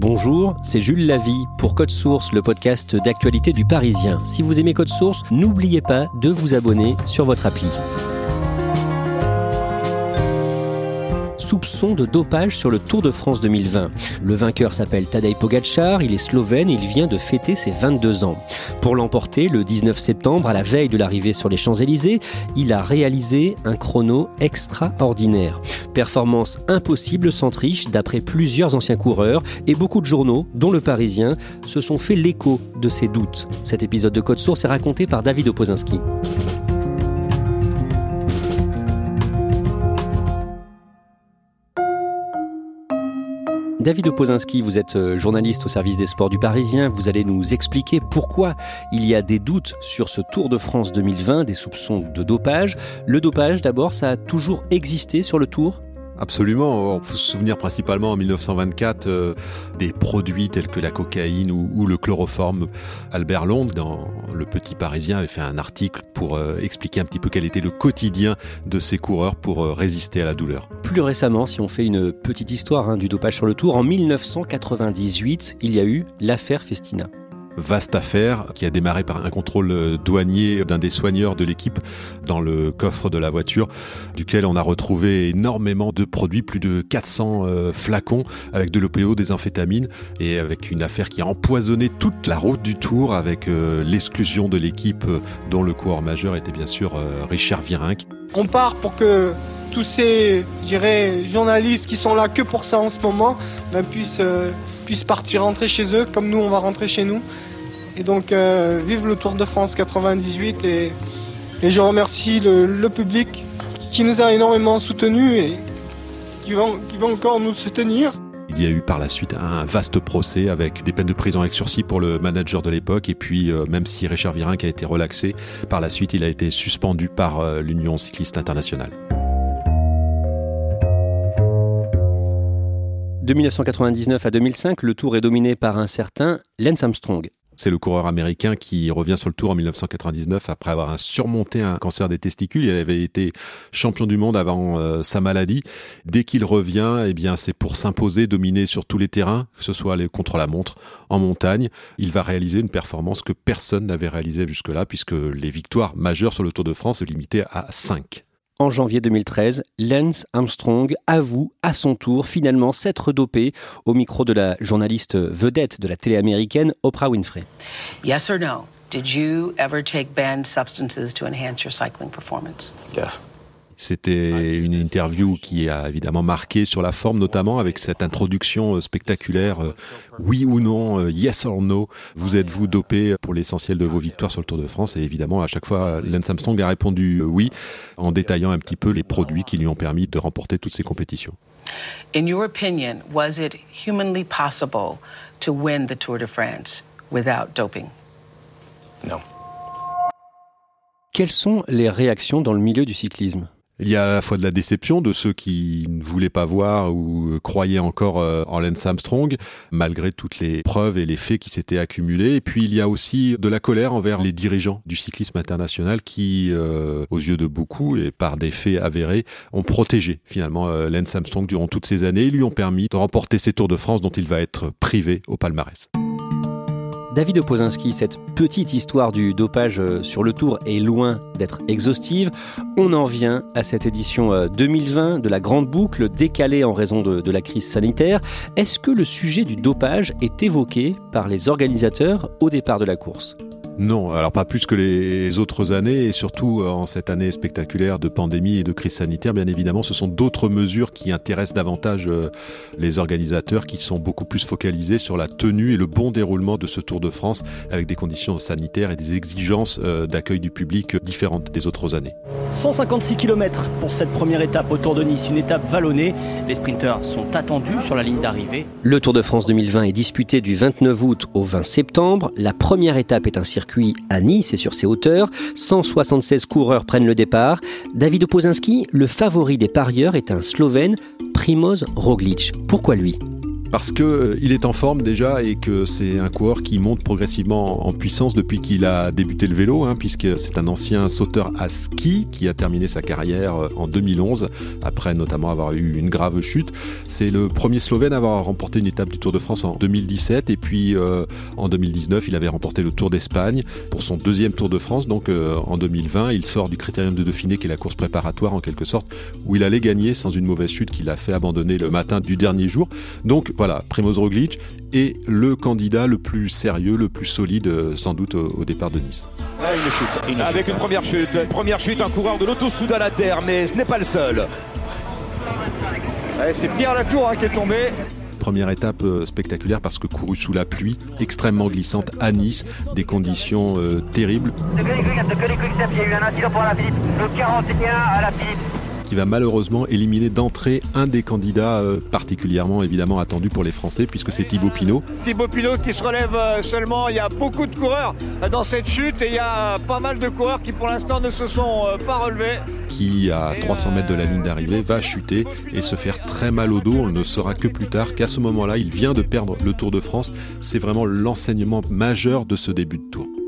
Bonjour, c'est Jules Lavie pour Code Source, le podcast d'actualité du Parisien. Si vous aimez Code Source, n'oubliez pas de vous abonner sur votre appli. Soupçon de dopage sur le Tour de France 2020. Le vainqueur s'appelle Tadej Pogacar, il est slovène il vient de fêter ses 22 ans. Pour l'emporter, le 19 septembre, à la veille de l'arrivée sur les Champs-Élysées, il a réalisé un chrono extraordinaire. Performance impossible sans triche d'après plusieurs anciens coureurs et beaucoup de journaux, dont le Parisien, se sont fait l'écho de ces doutes. Cet épisode de Code Source est raconté par David Opozinski. David Opozinski, vous êtes euh, journaliste au service des sports du Parisien. Vous allez nous expliquer pourquoi il y a des doutes sur ce Tour de France 2020, des soupçons de dopage. Le dopage, d'abord, ça a toujours existé sur le Tour? Absolument. On faut se souvenir principalement en 1924 euh, des produits tels que la cocaïne ou, le chloroforme. Albert Londres, dans Le Petit Parisien, avait fait un article pour euh, expliquer un petit peu quel était le quotidien de ces coureurs pour euh, résister à la douleur. Plus récemment, si on fait une petite histoire hein, du dopage sur le tour, en 1998, il y a eu l'affaire Festina vaste affaire qui a démarré par un contrôle douanier d'un des soigneurs de l'équipe dans le coffre de la voiture, duquel on a retrouvé énormément de produits, plus de 400 euh, flacons avec de l'OPO, des amphétamines, et avec une affaire qui a empoisonné toute la route du Tour avec euh, l'exclusion de l'équipe euh, dont le coureur majeur était bien sûr Richard Virenque. On part pour que tous ces, journalistes qui sont là que pour ça en ce moment, ben, puissent puissent partir rentrer chez eux comme nous on va rentrer chez nous. Et donc euh, vive le Tour de France 98 et, je remercie le, public qui nous a énormément soutenus et qui va, qui encore nous soutenir. Il y a eu par la suite un vaste procès avec des peines de prison avec sursis pour le manager de l'époque. Et puis, euh, même si Richard Virenque a été relaxé, par la suite, il a été suspendu par euh, l'Union cycliste internationale. De 1999 à 2005, le tour est dominé par un certain Lance Armstrong. C'est le coureur américain qui revient sur le tour en 1999 après avoir surmonté un cancer des testicules. Il avait été champion du monde avant euh, sa maladie. Dès qu'il revient, eh bien, c'est pour s'imposer, dominer sur tous les terrains, que ce soit les contre-la-montre, en montagne. Il va réaliser une performance que personne n'avait réalisée jusque-là, puisque les victoires majeures sur le Tour de France sont limitées à 5 en janvier 2013, Lance Armstrong avoue à son tour finalement s'être dopé au micro de la journaliste vedette de la télé américaine Oprah Winfrey. Yes or no? Did you ever take banned substances to enhance your cycling performance? Yes. C'était une interview qui a évidemment marqué sur la forme, notamment avec cette introduction euh, spectaculaire. Euh, oui ou non, euh, yes or no, vous êtes-vous dopé pour l'essentiel de vos victoires sur le Tour de France Et évidemment, à chaque fois, Lance Armstrong a répondu oui, en détaillant un petit peu les produits qui lui ont permis de remporter toutes ces compétitions. In your opinion, was it humanly possible to win the Tour de France without doping? Non. Quelles sont les réactions dans le milieu du cyclisme? Il y a à la fois de la déception de ceux qui ne voulaient pas voir ou croyaient encore euh, en Lance Armstrong, malgré toutes les preuves et les faits qui s'étaient accumulés. Et puis il y a aussi de la colère envers les dirigeants du cyclisme international qui, euh, aux yeux de beaucoup et par des faits avérés, ont protégé finalement euh, Lance Armstrong durant toutes ces années et lui ont permis de remporter ces Tours de France dont il va être privé au palmarès. David Opozinski, cette petite histoire du dopage euh, sur le tour est loin d'être exhaustive. On en vient à cette édition 2020 euh, de la Grande Boucle, décalée en raison de, de la crise sanitaire. Est-ce que le sujet du dopage est évoqué par les organisateurs au départ de la course? Non, alors pas plus que les autres années, et surtout euh, en cette année spectaculaire de pandémie et de crise sanitaire, bien évidemment, ce sont d'autres mesures qui intéressent davantage euh, les organisateurs, qui sont beaucoup plus focalisés sur la tenue et le bon déroulement de ce Tour de France, avec des conditions sanitaires et des exigences euh, d'accueil du public différentes des autres années. 156 km pour cette première étape au Tour de Nice, une étape vallonnée. Les sprinteurs sont attendus sur la ligne d'arrivée. Le Tour de France 2020 est disputé du 29 août au 20 septembre. La première étape est un circuit à Nice et sur ses hauteurs. 176 coureurs prennent le départ. David Opozinski, le favori des parieurs, est un Slovène, Primoz Roglic. Pourquoi lui? Parce que euh, il est en forme déjà et que c'est un coureur qui monte progressivement en puissance depuis qu'il a débuté le vélo, hein, puisque c'est un ancien sauteur à ski qui a terminé sa carrière euh, en 2011, après notamment avoir eu une grave chute. C'est le premier Slovène à avoir remporté une étape du Tour de France en 2017 et puis euh, en 2019 il avait remporté le Tour d'Espagne pour son deuxième Tour de France. Donc en 2020 il sort du Critérium de Dauphiné qui est la course préparatoire en quelque sorte où il allait gagner sans une mauvaise chute qu'il a fait abandonner le matin du dernier jour. Donc voilà, Primoz Roglic est le candidat le plus sérieux, le plus solide euh, sans doute au, départ de Nice. Avec une première chute, première chute, un coureur de l'auto soudain à terre, mais ce n'est pas le seul. C'est Pierre Latour hein, qui est tombé première étape euh, spectaculaire parce que couru sous la pluie, extrêmement glissante à Nice, des conditions euh, terribles. il y a eu un incident pour la Philippe, le 41 à la Philippe qui va malheureusement éliminer d'entrée un des candidats euh, particulièrement évidemment attendus pour les Français, puisque c'est Thibaut Pinot. Thibaut Pinot qui se relève euh, seulement, il y a beaucoup de coureurs dans cette chute et il y a pas mal de coureurs qui pour l'instant ne se sont euh, pas relevés. Qui, à 300 mètres de la ligne d'arrivée, va chuter et se faire très mal au dos. On ne saura que plus tard qu'à ce moment-là, il vient de perdre le Tour de France. C'est vraiment l'enseignement majeur de ce début de tour.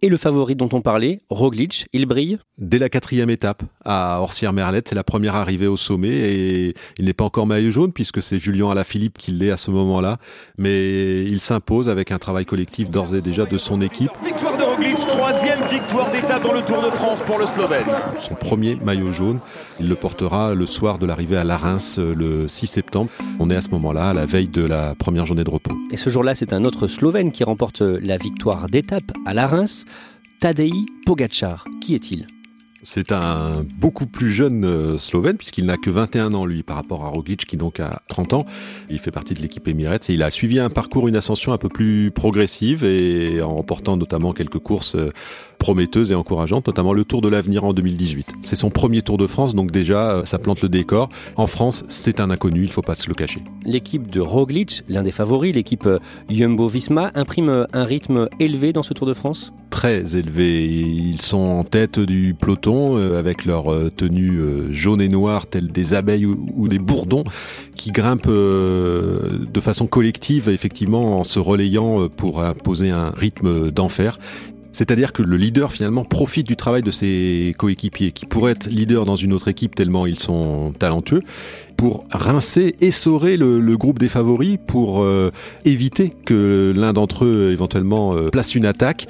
Et le favori dont on parlait, Roglic, il brille Dès la quatrième étape, à Orsières-Merlette, c'est la première arrivée au sommet et il n'est pas encore maillot jaune puisque c'est Julien Alaphilippe qui l'est à ce moment-là. Mais il s'impose avec un travail collectif d'ores et déjà de son équipe. Victoire de Roglic, troisième victoire d'étape dans le Tour de France pour le Slovène. Son premier maillot jaune, il le portera le soir de l'arrivée à La Reims le 6 septembre. On est à ce moment-là, à la veille de la première journée de repos. Et ce jour-là, c'est un autre Slovène qui remporte la victoire d'étape à La Reims. Tadej Pogacar. Qui est-il? C'est un beaucoup plus jeune euh, Slovène puisqu'il n'a que 21 ans lui par rapport à Roglic qui donc a 30 ans. Il fait partie de l'équipe Emirates et il a suivi un parcours, une ascension un peu plus progressive et en remportant notamment quelques courses euh, prometteuse et encourageante, notamment le Tour de l'avenir en 2018. C'est son premier Tour de France, donc déjà, euh, ça plante le décor. En France, c'est un inconnu, il ne faut pas se le cacher. L'équipe de Roglic, l'un des favoris, l'équipe euh, Jumbo-Visma, imprime euh, un rythme élevé dans ce Tour de France? Très élevé. Ils sont en tête du peloton avec leur tenue jaune et noire, telle des abeilles ou des bourdons, qui grimpent de façon collective, effectivement, en se relayant pour imposer un rythme d'enfer. C'est-à-dire que le leader finalement profite du travail de ses coéquipiers qui pourraient être leaders dans une autre équipe tellement ils sont talentueux pour rincer, essorer le, groupe des favoris pour euh, éviter que l'un d'entre eux éventuellement euh, place une attaque.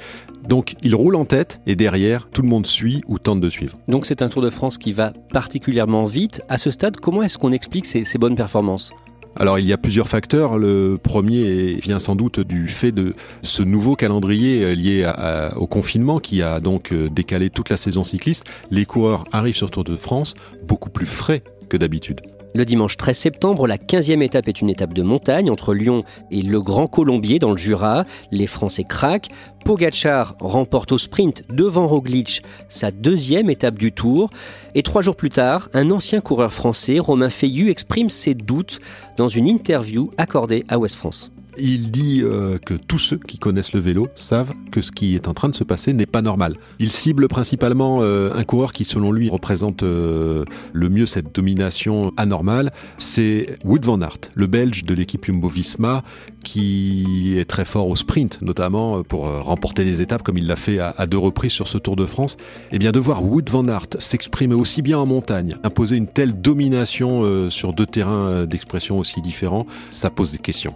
Donc il roule en tête et derrière tout le monde suit ou tente de suivre. Donc c'est un Tour de France qui va particulièrement vite. À ce stade, comment est-ce qu'on explique ces bonnes performances? Alors il y a plusieurs facteurs. Le premier vient sans doute du fait de ce nouveau calendrier euh, lié au confinement qui a donc euh, décalé toute la saison cycliste. Les coureurs arrivent sur Tour de France beaucoup plus frais que d'habitude. Le dimanche 13 septembre, la 15e étape est une étape de montagne entre Lyon et le Grand Colombier dans le Jura. Les Français craquent. Pogachar remporte au sprint devant Roglic sa deuxième étape du Tour. Et trois jours plus tard, un ancien coureur français, Romain Feillu, exprime ses doutes dans une interview accordée à Ouest France. Il dit euh, que tous ceux qui connaissent le vélo savent que ce qui est en train de se passer n'est pas normal. Il cible principalement euh, un coureur qui, selon lui, représente euh, le mieux cette domination anormale. C'est Wood van Aert, le Belge de l'équipe Jumbo-Visma, qui est très fort au sprint, notamment pour remporter des étapes comme il l'a fait à, deux reprises sur ce Tour de France. Et bien de voir Wood van Aert s'exprimer aussi bien en montagne, imposer une telle domination sur deux terrains d'expression aussi différents, ça pose des questions.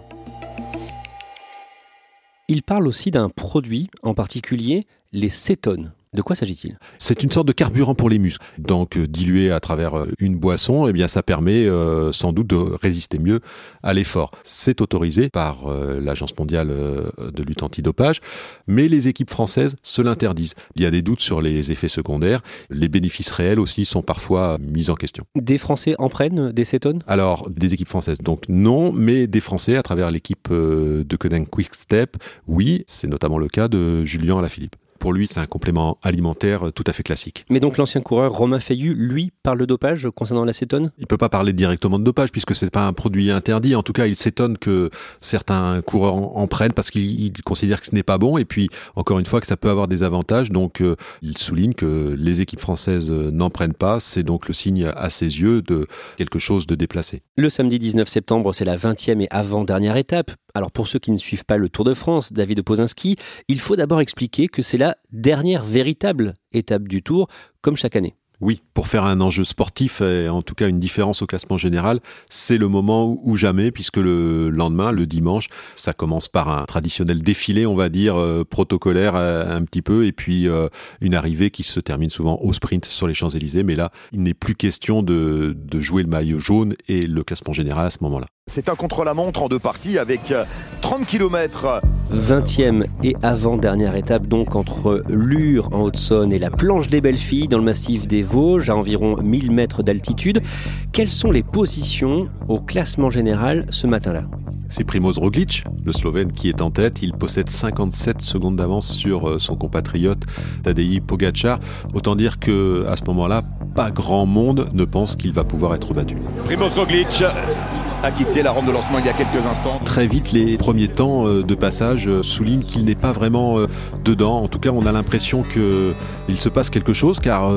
Il parle aussi d'un produit en particulier, les cétones. De quoi s'agit-il? C'est une sorte de carburant pour les muscles. Donc euh, dilué à travers euh, une boisson, eh bien ça permet euh, sans doute de résister mieux à l'effort. C'est autorisé par l'Agence mondiale de lutte antidopage, mais les équipes françaises se l'interdisent. Il y a des doutes sur les effets secondaires. Les bénéfices réels aussi sont parfois mis en question. Des Français en prennent des cétones? Alors des équipes françaises, donc non, mais des Français à travers l'équipe de Conan Quick Step, oui. C'est notamment le cas de Julien Alaphilippe pour lui, c'est un complément alimentaire tout à fait classique. Mais donc l'ancien coureur Romain Feillu, lui, parle de dopage concernant l'acétone? Il peut pas parler directement de dopage puisque c'est pas un produit interdit. En tout cas, il s'étonne que certains coureurs en, prennent parce qu'il considère que ce n'est pas bon et puis encore une fois que ça peut avoir des avantages. Donc euh, il souligne que les équipes françaises euh, n'en prennent pas. C'est donc le signe à ses yeux de quelque chose de déplacé. Le samedi 19 septembre, c'est la 20e et avant-dernière étape. Alors pour ceux qui ne suivent pas le Tour de France, David Opozinski, il faut d'abord expliquer que c'est la dernière véritable étape du Tour, comme chaque année. Oui, pour faire un enjeu sportif et en tout cas une différence au classement général, c'est le moment ou jamais, puisque le lendemain, le dimanche, ça commence par un traditionnel défilé, on va dire, euh, protocolaire euh, un petit peu, et puis euh, une arrivée qui se termine souvent au sprint sur les Champs-Élysées. Mais là, il n'est plus question de, de jouer le maillot jaune et le classement général à ce moment-là. C'est un contre-la-montre en deux parties avec 30 km. 20e et avant-dernière étape donc entre Lure en Haute-Saône et la planche des Belles Filles dans le massif des Vosges à environ 1000 mètres d'altitude. Quelles sont les positions au classement général ce matin-là? C'est Primoz Roglic, le Slovène, qui est en tête. Il possède 57 secondes d'avance sur euh, son compatriote Tadej Pogacar. Autant dire que à ce moment-là, pas grand monde ne pense qu'il va pouvoir être battu. Primoz Roglic a quitté la rampe de lancement il y a quelques instants. Très vite, les premiers temps euh, de passage euh, soulignent qu'il n'est pas vraiment euh, dedans. En tout cas, on a l'impression qu'il se passe quelque chose car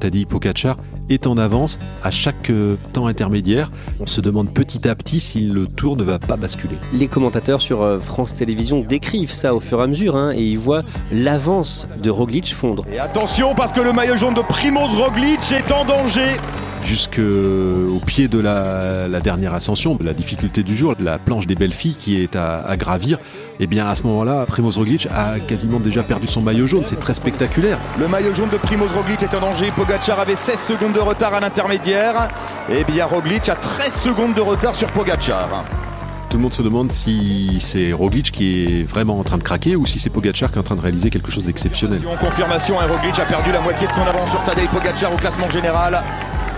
Tadej Pogacar est en avance à chaque temps intermédiaire. On se demande petit à petit si le tour ne va pas basculer. Les commentateurs sur France Télévisions décrivent ça au fur et à mesure hein, et ils voient l'avance de Roglic fondre. Et attention parce que le maillot jaune de Primoz Roglic est en danger jusqu'au pied de la, dernière ascension, la difficulté du jour, la planche des belles filles qui est à, gravir, et eh bien à ce moment-là, Primoz Roglic a quasiment déjà perdu son maillot jaune, c'est très spectaculaire. Le maillot jaune de Primoz Roglic est en danger, Pogacar avait 16 secondes de retard à l'intermédiaire, et eh bien Roglic a 13 secondes de retard sur Pogacar. Tout le monde se demande si c'est Roglic qui est vraiment en train de craquer ou si c'est Pogacar qui est en train de réaliser quelque chose d'exceptionnel. Confirmation, hein, Roglic a perdu la moitié de son avance sur Tadej Pogacar au classement général.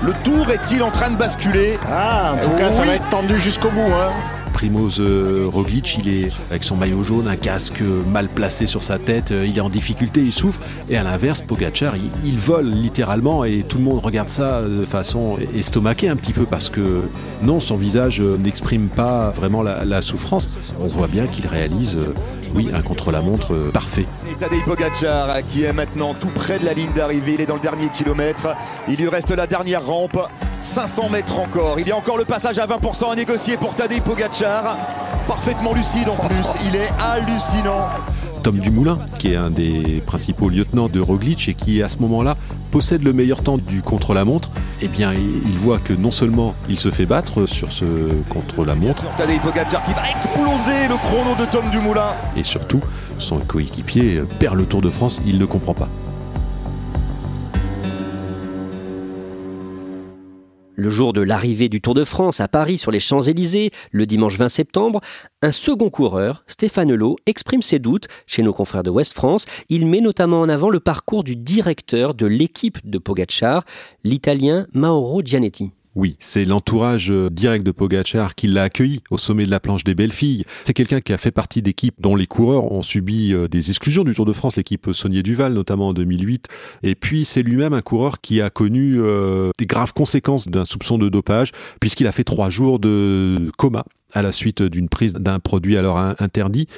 Le tour est-il en train de basculer Ah, en tout cas, ça va être tendu jusqu'au bout. Hein. Primoz euh, Roglic, il est avec son maillot jaune, un casque mal placé sur sa tête, euh, il est en difficulté, il souffre. Et à l'inverse, Pogacar, il, vole littéralement et tout le monde regarde ça de façon estomaquée un petit peu parce que non, son visage euh, n'exprime pas vraiment la, souffrance. On voit bien qu'il réalise oui, un contre-la-montre parfait. Et Tadej Pogacar qui est maintenant tout près de la ligne d'arrivée, il est dans le dernier kilomètre, il lui reste la dernière rampe, 500 mètres encore, il y a encore le passage à 20% à négocier pour Tadej Pogacar, parfaitement lucide en plus, il est hallucinant. Tom Dumoulin, qui est un des principaux lieutenants de Roglic et qui à ce moment-là possède le meilleur temps du contre-la-montre, eh bien il voit que non seulement il se fait battre sur ce contre-la-montre, Tadej Pogacar qui va exploser le chrono de Tom Dumoulin et surtout son coéquipier perd le Tour de France, il ne comprend pas. Le jour de l'arrivée du Tour de France à Paris sur les Champs-Élysées, le dimanche 20 septembre, un second coureur, Stéphane Hulot, exprime ses doutes chez nos confrères de West France. Il met notamment en avant le parcours du directeur de l'équipe de Pogacar, l'Italien Mauro Gianetti. Oui, c'est l'entourage euh, direct de Pogachar qui l'a accueilli au sommet de la planche des belles filles. C'est quelqu'un qui a fait partie d'équipes dont les coureurs ont subi euh, des exclusions du Tour de France, l'équipe Saunier Duval notamment en 2008. Et puis c'est lui-même un coureur qui a connu euh, des graves conséquences d'un soupçon de dopage puisqu'il a fait trois jours de coma à la suite d'une prise d'un produit alors interdit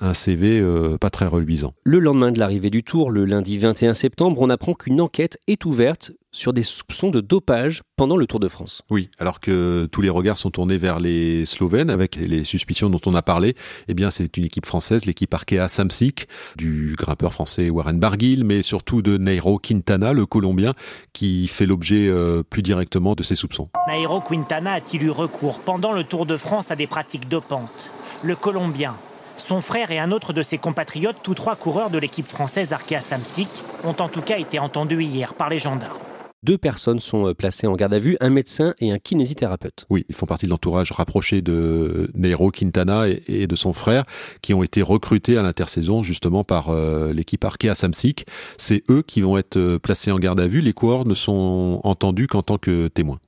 un CV pas très reluisant. Le lendemain de l'arrivée du Tour, le lundi 21 septembre, on apprend qu'une enquête est ouverte sur des soupçons de dopage pendant le Tour de France. Oui, alors que tous les regards sont tournés vers les Slovènes avec les suspicions dont on a parlé. Eh bien, c'est une équipe française, l'équipe Arkea Samsic, du grimpeur français Warren Barguil, mais surtout de Nairo Quintana, le Colombien, qui fait l'objet euh, plus directement de ces soupçons. Nairo Quintana a-t-il eu recours pendant le Tour de France à des pratiques dopantes? Le Colombien Son frère et un autre de ses compatriotes, tous trois coureurs de l'équipe française Arkea Samsic, ont en tout cas été entendus hier par les gendarmes. Deux personnes sont euh, placées en garde à vue, un médecin et un kinésithérapeute. Oui, ils font partie de l'entourage rapproché de Nairo Quintana et, de son frère, qui ont été recrutés à l'intersaison justement par euh, l'équipe Arkea Samsic. C'est eux qui vont être euh, placés en garde à vue. Les coureurs ne sont entendus qu'en tant que témoins.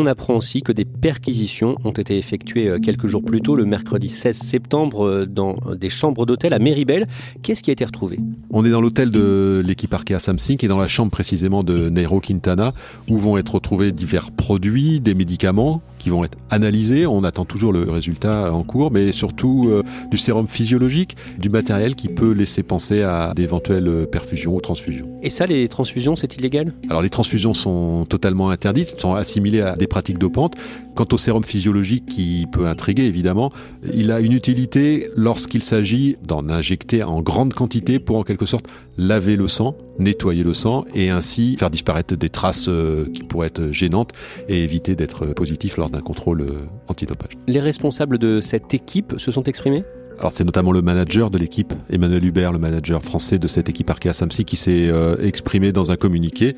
On apprend aussi que des perquisitions ont été effectuées euh, quelques jours plus tôt, le mercredi 16 septembre, euh, dans des chambres d'hôtel à Méribel. Qu'est-ce qui a été retrouvé? On est dans l'hôtel de l'équipe Arkea Samsung et dans la chambre précisément de Nairo Quintana, où vont être retrouvés divers produits, des médicaments qui vont être analysés. On attend toujours le résultat en cours, mais surtout euh, du sérum physiologique, du matériel qui peut laisser penser à d'éventuelles perfusions ou transfusions. Et ça, les transfusions, c'est illégal? Alors les transfusions sont totalement interdites, sont assimilées à des pratiques dopantes. Quant au sérum physiologique qui peut intriguer évidemment, il a une utilité lorsqu'il s'agit d'en injecter en grande quantité pour en quelque sorte laver le sang, nettoyer le sang et ainsi faire disparaître des traces euh, qui pourraient être gênantes et éviter d'être positif lors d'un contrôle euh, antidopage. Les responsables de cette équipe se sont exprimés? Alors c'est notamment le manager de l'équipe, Emmanuel Hubert, le manager français de cette équipe Arkea Samsi, qui s'est euh, exprimé dans un communiqué.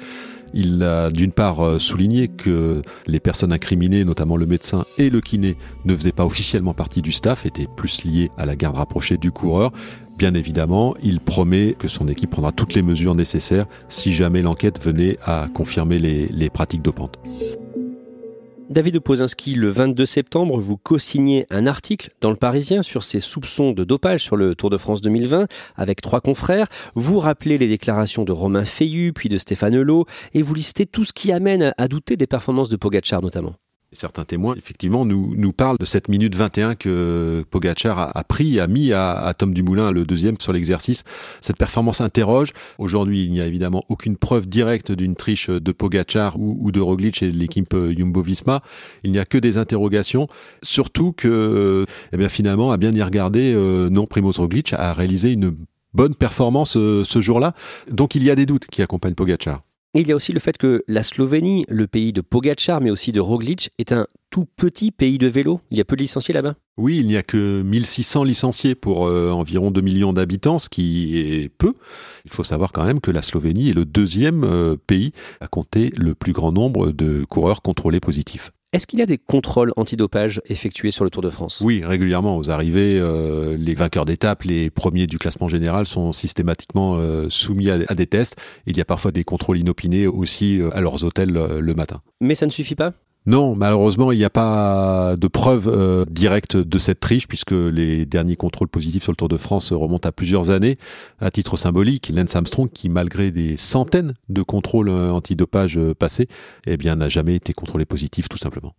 Il a d'une part euh, souligné que les personnes incriminées, notamment le médecin et le kiné, ne faisaient pas officiellement partie du staff, étaient plus liés à la garde rapprochée du coureur. Bien évidemment, il promet que son équipe prendra toutes les mesures nécessaires si jamais l'enquête venait à confirmer les, les pratiques dopantes. David Opozinski, le 22 septembre, vous co-signez un article dans le Parisien sur ces soupçons de dopage sur le Tour de France 2020 avec trois confrères. Vous rappelez les déclarations de Romain Feillu puis de Stéphane Hulot et vous listez tout ce qui amène à douter des performances de Pogacar notamment. Certains témoins, effectivement, nous, nous parlent de cette minute 21 que Pogacar a, a pris, a mis à, à, Tom Dumoulin, le deuxième, sur l'exercice. Cette performance interroge. Aujourd'hui, il n'y a évidemment aucune preuve directe d'une triche de Pogacar ou, ou de Roglic et de l'équipe Jumbo-Visma. Il n'y a que des interrogations. Surtout que, eh bien, finalement, à bien y regarder, euh, non, Primoz Roglic a réalisé une bonne performance euh, ce jour-là. Donc il y a des doutes qui accompagnent Pogacar il y a aussi le fait que la Slovénie, le pays de Pogacar, mais aussi de Roglic, est un tout petit pays de vélo. Il y a peu de licenciés là-bas? Oui, il n'y a que 1600 licenciés pour euh, environ 2 millions d'habitants, ce qui est peu. Il faut savoir quand même que la Slovénie est le deuxième euh, pays à compter le plus grand nombre de coureurs contrôlés positifs. Est-ce qu'il y a des contrôles antidopage effectués sur le Tour de France? Oui, régulièrement. Aux arrivées, euh, les vainqueurs d'étape, les premiers du classement général sont systématiquement euh, soumis à, à, des tests. Il y a parfois des contrôles inopinés aussi euh, à leurs hôtels le matin. Mais ça ne suffit pas? Non, malheureusement, il n'y a pas de preuve euh, directe de cette triche puisque les derniers contrôles positifs sur le Tour de France remontent à plusieurs années. À titre symbolique, Lance Armstrong, qui malgré des centaines de contrôles euh, antidopage euh, passés, eh n'a jamais été contrôlé positif tout simplement.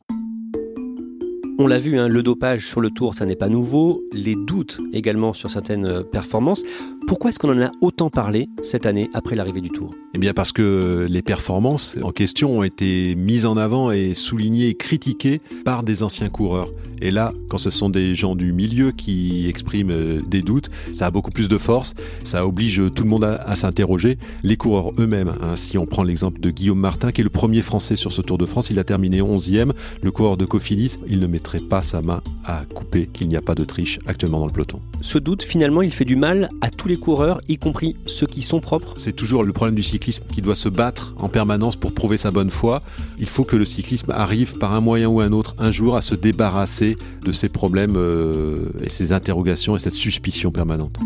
On l'a vu, hein, le dopage sur le tour, ça n'est pas nouveau. Les doutes également sur certaines euh, performances. Pourquoi est-ce qu'on en a autant parlé cette année après l'arrivée du tour? Eh bien parce que les performances en question ont été mises en avant et soulignées et critiquées par des anciens coureurs. Et là, quand ce sont des gens du milieu qui expriment euh, des doutes, ça a beaucoup plus de force, ça oblige tout le monde à, s'interroger. Les coureurs eux-mêmes, hein, si on prend l'exemple de Guillaume Martin, qui est le premier Français sur ce Tour de France, il a terminé 11e, le coureur de Cofidis, il ne mettrait pas sa main à couper qu'il n'y a pas de triche actuellement dans le peloton. Ce doute, finalement, il fait du mal à tous les coureurs, y compris ceux qui sont propres C'est toujours le problème du cyclisme qui doit se battre en permanence pour prouver sa bonne foi. Il faut que le cyclisme arrive par un moyen ou un autre un jour à se débarrasser de ces problèmes euh, et ces interrogations et cette suspicion permanente.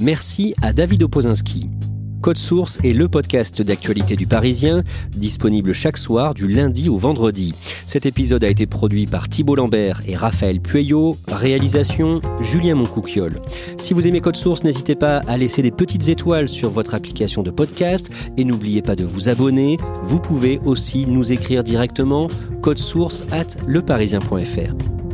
Merci à David Opozinski. Code Source est le podcast d'actualité du Parisien, disponible chaque soir du lundi au vendredi. Cet épisode a été produit par Thibault Lambert et Raphaël Pueyo, réalisation Julien Moncouquiole. Si vous aimez Code Source, n'hésitez pas à laisser des petites étoiles sur votre application de podcast et n'oubliez pas de vous abonner. Vous pouvez aussi nous écrire directement code source at leparisien.fr.